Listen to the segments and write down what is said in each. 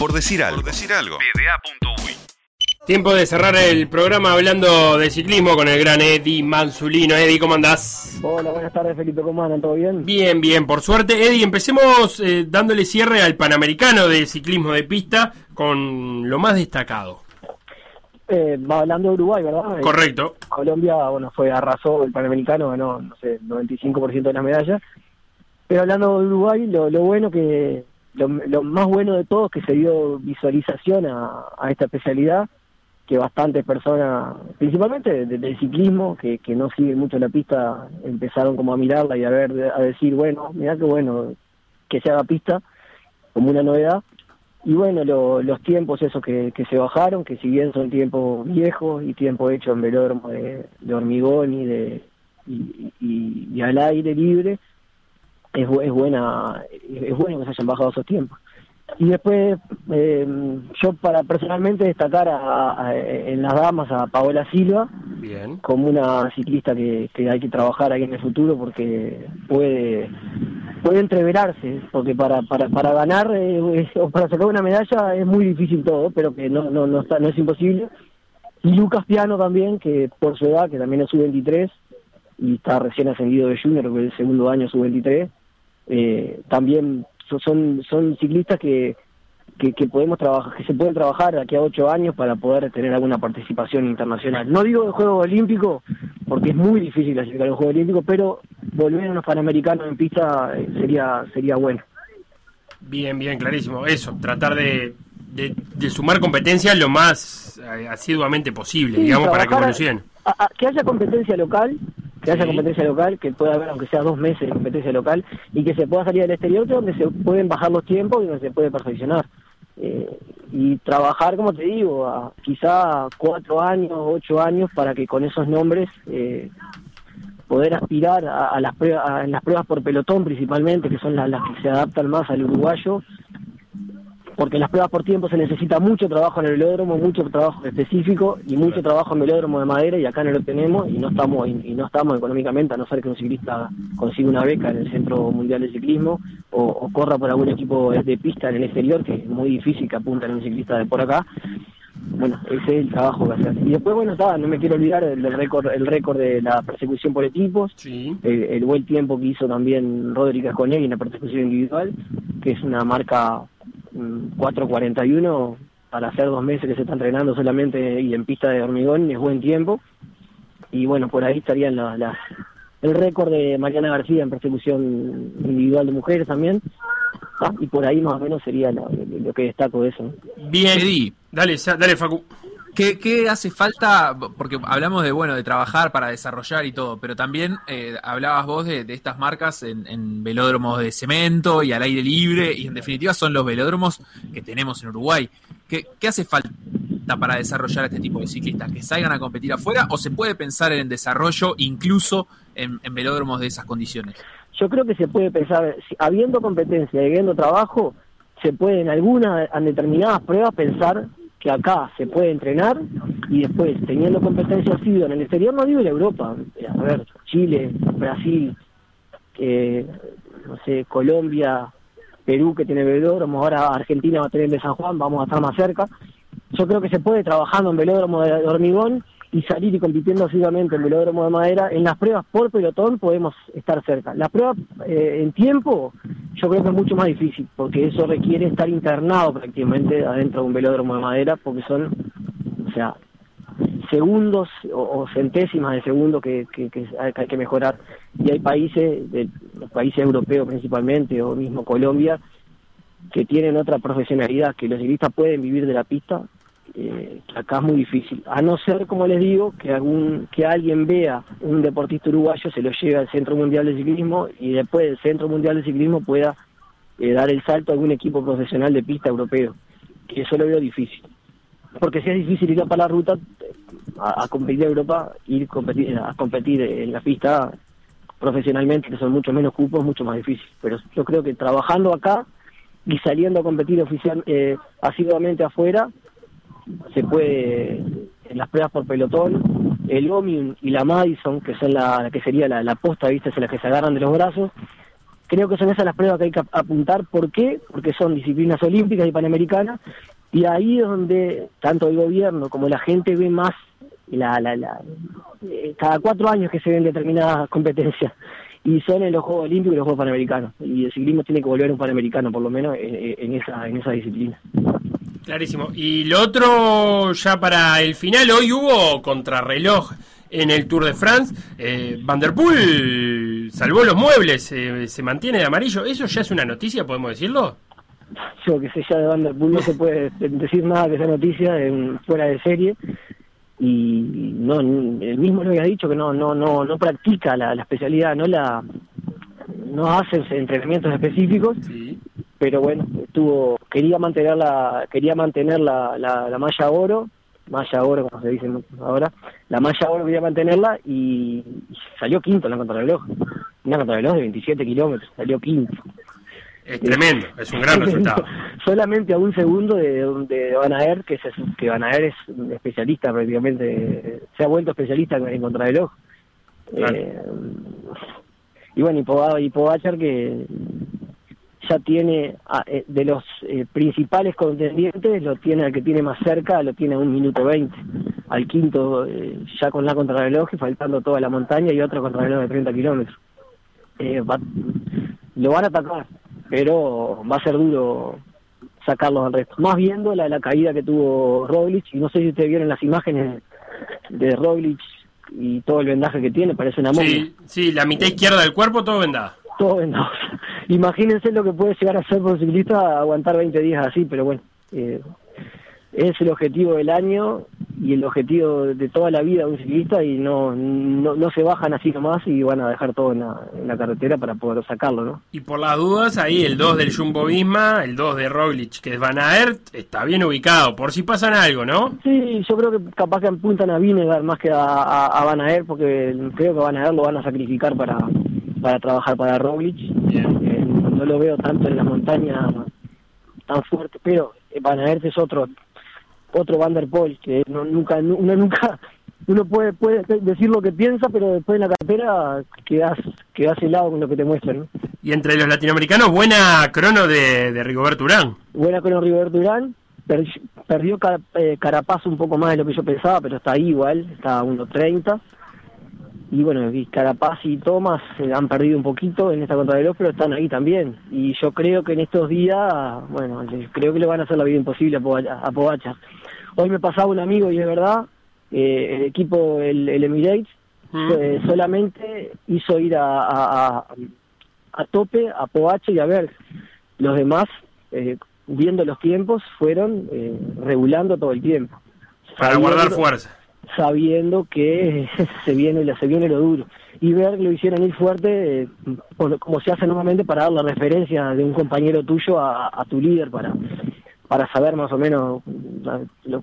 Por decir algo. Por decir algo. Tiempo de cerrar el programa hablando de ciclismo con el gran Eddie Manzulino. Eddie, ¿cómo andás? Hola, buenas tardes Felipe, ¿cómo andan? ¿Todo bien? Bien, bien, por suerte. Eddie, empecemos eh, dándole cierre al Panamericano de ciclismo de pista con lo más destacado. Eh, va hablando de Uruguay, ¿verdad? Eh, Correcto. Colombia, bueno, fue arrasó el Panamericano, ganó, no sé, 95% de las medallas. Pero hablando de Uruguay, lo, lo bueno que, lo, lo, más bueno de todo es que se dio visualización a, esta especialidad que bastantes personas, principalmente del ciclismo, que, que no siguen mucho la pista, empezaron como a mirarla y a ver, a decir, bueno, mira qué bueno que se haga pista, como una novedad. Y bueno, lo, los tiempos esos que, que se bajaron, que si bien son tiempos viejos y tiempos hechos en velódromo de, hormigón y de y, al aire libre, es, es buena es bueno que se hayan bajado esos tiempos. Y después, eh, yo para personalmente destacar a, a, en las damas a Paola Silva, Bien. como una ciclista que, que, hay que trabajar ahí en el futuro porque puede puede entreverarse, porque para para para ganar eh, o para sacar una medalla es muy difícil todo, pero que no no no está no es imposible. Y Lucas Piano también, que por su edad, que también es sub-23 y está recién ascendido de junior, que es el segundo año sub-23, eh, también son son ciclistas que, que, que podemos trabajar que se pueden trabajar aquí a ocho años para poder tener alguna participación internacional. No digo de Juegos Olímpicos porque es muy difícil clasificar los Juegos Olímpicos pero volver a unos panamericanos en pista sería sería bueno. Bien bien clarísimo. Eso tratar de de, de sumar competencia lo más asiduamente posible sí, digamos para que evolucionen. a, a, que haya competencia local que haya competencia local, que pueda haber aunque sea dos meses de competencia local y que se pueda salir del exterior donde se pueden bajar los tiempos y donde se puede perfeccionar. Eh, y trabajar, como te digo, a quizá cuatro años, ocho años para que con esos nombres eh, poder aspirar a, a las pruebas, a, las pruebas por pelotón principalmente, que son las, las que se adaptan más al uruguayo, porque en las pruebas por tiempo se necesita mucho trabajo en el velódromo, mucho trabajo específico y mucho trabajo en velódromo de madera y acá no lo tenemos y no estamos y, no estamos económicamente a no ser que un ciclista consiga una beca en el Centro Mundial de Ciclismo o, o corra por algún equipo de pista en el exterior que es muy difícil que apunten a un ciclista de por acá bueno, ese es el trabajo que hacer. Y después, bueno, está, no me quiero olvidar el, el récord el récord de la persecución por equipos, sí. el, el, buen tiempo que hizo también Rodríguez Conegui en la persecución individual, que es una marca 4.41 para hacer dos meses que se está entrenando solamente y en pista de hormigón es buen tiempo. Y bueno por ahí estarían las, las el récord de Mariana García en persecución individual de mujeres también. ¿ah? y por ahí más o menos sería lo, que destaco de eso bien dale dale Facu ¿Qué, ¿Qué, hace falta? Porque hablamos de bueno de trabajar para desarrollar y todo, pero también eh, hablabas vos de, de estas marcas en, en, velódromos de cemento y al aire libre, y en definitiva son los velódromos que tenemos en Uruguay. ¿Qué, hace falta para desarrollar este tipo de ciclistas? ¿Que salgan a competir afuera o se puede pensar en desarrollo incluso en, en velódromos de esas condiciones? Yo creo que se puede pensar, habiendo competencia y habiendo trabajo, se puede en algunas, en determinadas pruebas pensar que acá se puede entrenar y después, teniendo competencia sido en el exterior, no digo en Europa, a ver, Chile, Brasil, eh, no sé, Colombia, Perú que tiene velódromo, ahora Argentina va a tener el de San Juan, vamos a estar más cerca. Yo creo que se puede trabajando en velódromo de hormigón y salir y compitiendo asiduamente en velódromo de madera, en las pruebas por pelotón podemos estar cerca. Las pruebas eh, en tiempo yo creo que es mucho más difícil, porque eso requiere estar internado prácticamente adentro de un velódromo de madera, porque son, o sea, segundos o, centésimas de segundo que, que, que, hay que mejorar. Y hay países, de, los países europeos principalmente, o mismo Colombia, que tienen otra profesionalidad, que los ciclistas pueden vivir de la pista eh, acá es muy difícil. A no ser, como les digo, que algún que alguien vea un deportista uruguayo, se lo lleve al Centro Mundial de Ciclismo y después del Centro Mundial de Ciclismo pueda eh, dar el salto a algún equipo profesional de pista europeo. Que eso lo veo difícil. Porque si es difícil ir a para la ruta, a, a competir en Europa, ir competir, a competir en la pista profesionalmente, que son mucho menos cupos, mucho más difícil. Pero yo creo que trabajando acá y saliendo a competir oficial, eh, asiduamente afuera, se puede en las pruebas por pelotón el Omnium y la Madison que son la, la que sería la, la posta viste son las que se agarran de los brazos. Creo que son esas las pruebas que hay que apuntar. ¿Por qué? Porque son disciplinas olímpicas y panamericanas, y ahí es donde tanto el gobierno como la gente ve más la, la, la eh, cada cuatro años que se ven determinadas competencias. Y son en los Juegos Olímpicos y los Juegos Panamericanos. Y el ciclismo tiene que volver un panamericano por lo menos en, esa en esa disciplina clarísimo. Y lo otro ya para el final hoy hubo contrarreloj en el Tour de France. Eh, Van der Poel salvó los muebles eh, se mantiene de amarillo. Eso ya es una noticia podemos decirlo yo que sé ya de Van der Poel no se puede decir nada de esa noticia fuera de serie. Y no el mismo lo había dicho que no no no no practica la, especialidad no la no hace entrenamientos específicos pero bueno estuvo quería mantener la quería mantener la, la, malla oro malla oro como se dice ahora la malla oro quería mantenerla y, salió quinto en la contrarreloj una contrarreloj de 27 kilómetros salió quinto es tremendo, es un gran resultado. Solamente a un segundo de, de Van Aert, que, es, que Van Aert es especialista prácticamente, se ha vuelto especialista en, en contrarreloj. Eh, y bueno, y, y Pogachar que ya tiene eh, de los eh, principales contendientes, lo tiene al que tiene más cerca, lo tiene a un minuto veinte. Al quinto, ya con la contrarreloj y faltando toda la montaña y otro contrarreloj de 30 kilómetros. lo van a atacar, pero va a ser duro sacarlos al resto. Más viendo la, la caída que tuvo Roglic, y no sé si ustedes vieron las imágenes de Roglic y todo el vendaje que tiene, parece una momia. Sí, sí, la mitad izquierda del cuerpo todo vendado. Todo vendado. Imagínense lo que puede llegar a ser por un ciclista aguantar 20 días así, pero bueno, eh, es el objetivo del año y el objetivo de toda la vida de un ciclista y no, no, no se bajan así nomás y van a dejar todo en la, carretera para poder sacarlo, ¿no? Y por las dudas, ahí el 2 del Jumbo Visma, el 2 de Roglic, que es Van Aert, está bien ubicado, por si pasan algo, ¿no? Sí, yo creo que capaz que apuntan a Vinegar más que a, a, Van Aert, porque creo que Van Aert lo van a sacrificar para, para trabajar para Roglic. Eh, no lo veo tanto en la montaña tan fuerte, pero Van Aert es otro otro Van der Poel, que no, nunca, uno nunca, uno puede, puede decir lo que piensa, pero después en la cartera quedas, quedas helado con lo que te muestran. Y entre los latinoamericanos, buena crono de, de Rigoberto Urán. Buena crono de Rigoberto Urán, perdió eh, Carapaz un poco más de lo que yo pensaba, pero está ahí igual, está a 1.30. Y bueno, Carapaz y Thomas eh, han perdido un poquito en esta contrarreloj, pero están ahí también. Y yo creo que en estos días, bueno, creo que le van a hacer la vida imposible a Pogacar. Hoy me pasaba un amigo y es verdad, eh, el equipo, el, Emirates, mm. eh, solamente hizo ir a, a, a, tope a Poache y a ver. Los demás, eh, viendo los tiempos, fueron regulando todo el tiempo. Para guardar fuerza. Sabiendo que se viene, se viene lo duro. Y ver que lo hicieron ir fuerte, como se hace normalmente, para dar la referencia de un compañero tuyo a, a tu líder, para para saber más o menos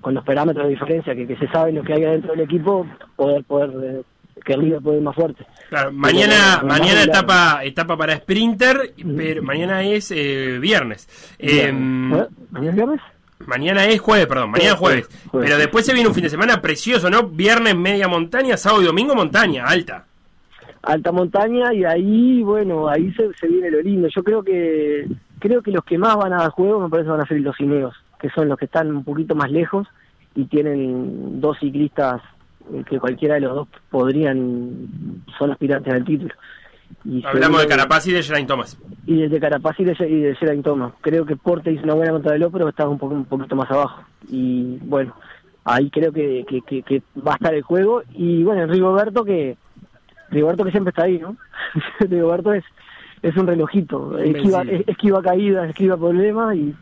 con los parámetros de diferencia que, se sabe lo que hay dentro del equipo, poder poder eh, que el líder puede ir más fuerte. Claro, mañana mañana etapa etapa para sprinter, pero mañana es eh, viernes. Em, ¿Eh? ¿Mañana es viernes? Mañana es jueves, perdón, mañana es jueves. Pero después se viene un fin de semana precioso, ¿no? Viernes media montaña, sábado y domingo montaña, alta. Alta montaña y ahí, bueno, ahí se, se viene lo lindo. Yo creo que Creo que los que más van a dar juego me parece van a ser los cineos, que son los que están un poquito más lejos y tienen dos ciclistas eh, que cualquiera de los dos podrían, son aspirantes al título. Hablamos de Carapaz y de Geraint Thomas. Y de Carapaz y de, y Geraint Thomas. Creo que Porte hizo una buena contra de pero está un, poco, un poquito más abajo. Y bueno, ahí creo que, que, va a estar el juego. Y bueno, Rigoberto que Rigoberto que siempre está ahí, ¿no? Rigoberto es es un relojito, esquiva, esquiva caídas, esquiva problemas y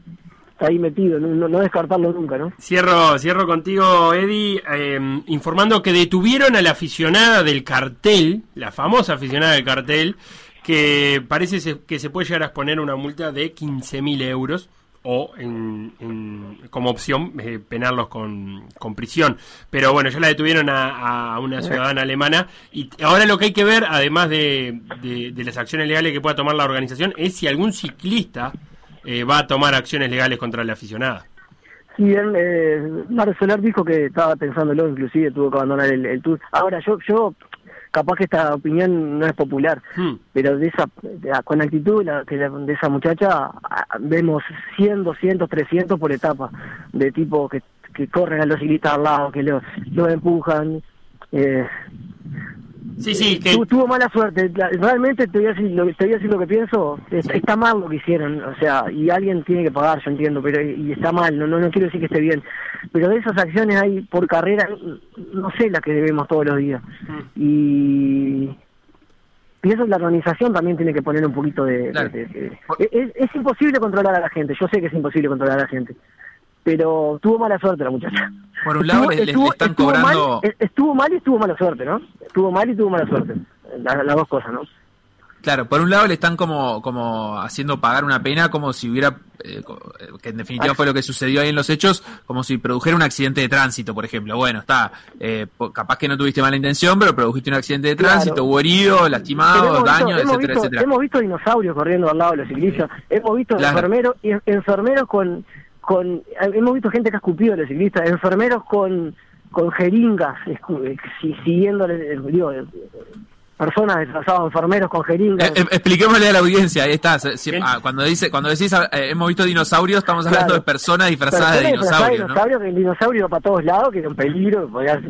está ahí metido, no, no, descartarlo nunca, ¿no? Cierro, cierro contigo, Eddie, eh, informando que detuvieron a la aficionada del cartel, la famosa aficionada del cartel, que parece que se puede llegar a exponer una multa de 15.000 euros o en, como opción eh, penarlos con, con, prisión. Pero bueno, ya la detuvieron a, una ciudadana alemana y ahora lo que hay que ver, además de, de, las acciones legales que pueda tomar la organización, es si algún ciclista eh, va a tomar acciones legales contra la aficionada. Sí, bien, eh, Soler dijo que estaba pensándolo, inclusive tuvo que abandonar el, el tour. Ahora, yo, yo capaz que esta opinión no es popular, Hmm. pero de esa, de con la actitud de, la- esa muchacha vemos 100, 200, 300 por etapa, de tipo que, que corren a los ciclistas al lado, que los lo empujan. Eh, Sí, sí, que tu- tuvo mala suerte. La- Realmente te voy, a decir lo, que- te voy a decir lo que pienso. Está, está mal lo que hicieron, o sea, y alguien tiene que pagar, yo entiendo, pero y está mal. No, no, no quiero decir que esté bien, pero de esas acciones hay por carrera, no sé las que debemos todos los días. Mm. Y pienso que la organización también tiene que poner un poquito de... Claro. de- de- es, es imposible controlar a la gente, yo sé que es imposible controlar a la gente, pero tuvo mala suerte la muchacha. Por un lado, Estuvo- le, están estuvo cobrando. mal, eh, estuvo mal y estuvo mala suerte, ¿no? Estuvo mal y tuvo mala suerte. La- las dos cosas, ¿no? Claro, por un lado le están como, como haciendo pagar una pena como si hubiera, eh, eh, que en definitiva fue lo que sucedió ahí en los hechos, como si produjera un accidente de tránsito, por ejemplo. Bueno, está, eh, capaz que no tuviste mala intención, pero produjiste un accidente de Claro. tránsito, hubo lastimados, hemos visto- daños, hemos etcétera, visto, etcétera. Hemos visto dinosaurios corriendo al lado de los ciclistas, hemos visto Claro. enfermeros, enfermeros con, con, hemos visto gente que ha escupido a los ciclistas, enfermeros con, con jeringas, eh, si- siguiéndole, eh, digo, eh, personas disfrazadas de enfermeros con jeringas. Eh, eh, expliquémosle a la audiencia, ahí está. si- ah, cuando dice, cuando decís eh, hemos visto dinosaurios, estamos hablando Claro. de personas disfrazadas de disfrazadas dinosaurios, ¿no? dinosaurio, que el dinosaurio iba para todos lados, que era un peligro, que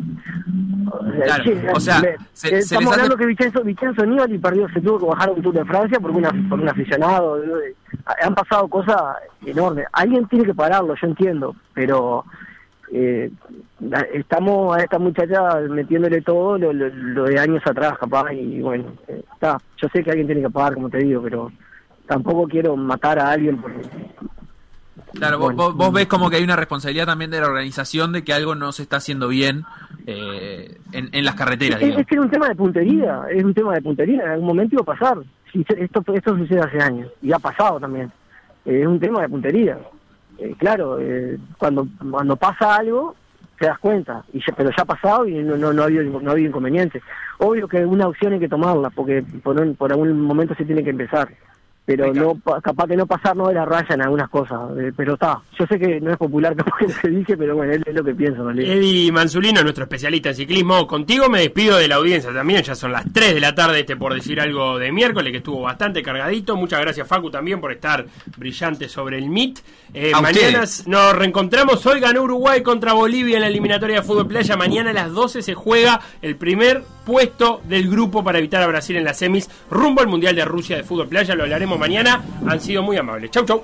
o sea, le- se- se estamos hace- hablando que Vicenzo, Vicenzo Nibali perdió, se tuvo que bajar a un Tour de Francia por, una, por un aficionado. eh, Han pasado cosas enormes. Alguien tiene que pararlo, yo entiendo, pero eh, estamos a esta muchacha metiéndole todo lo, lo- lo de años atrás, capaz, y bueno, eh, está. Yo sé que alguien tiene que pagar, como te digo, pero tampoco quiero matar a alguien por, Claro, vos, Bueno. vos- vos ves como que hay una responsabilidad también de la organización de que algo no se está haciendo bien eh, en, en las carreteras, Es, que era un tema de puntería, es un tema de puntería, en algún momento iba a pasar. Si esto, esto sucede hace años y ha pasado también. Eh, es un tema de puntería. Eh, claro, cuando cuando pasa algo, te das cuenta, y ya- pero ya ha pasado y no, no, no, ha habido, no ha habido inconveniente. Obvio que una opción hay que tomarla, porque por, un- por algún momento se tiene que empezar. Pero no pa- capaz que no pasarnos de la raya en algunas cosas. eh, pero está, yo sé que no es popular capaz que se dice, pero bueno, es, es lo que pienso. en realidad. Eddie Manzulino, nuestro especialista en ciclismo, contigo me despido de la audiencia también, ya son las 3 de la tarde este por decir algo de miércoles, que estuvo bastante cargadito. Muchas gracias Facu también por estar brillante sobre el MIT. Eh, mañana ustedes. nos reencontramos, hoy ganó Uruguay contra Bolivia en la eliminatoria de fútbol playa, mañana a las 12 se juega el primer puesto del grupo para evitar a Brasil en las semis rumbo al Mundial de Rusia de fútbol playa, lo hablaremos mañana, han sido muy amables. Chau, chau.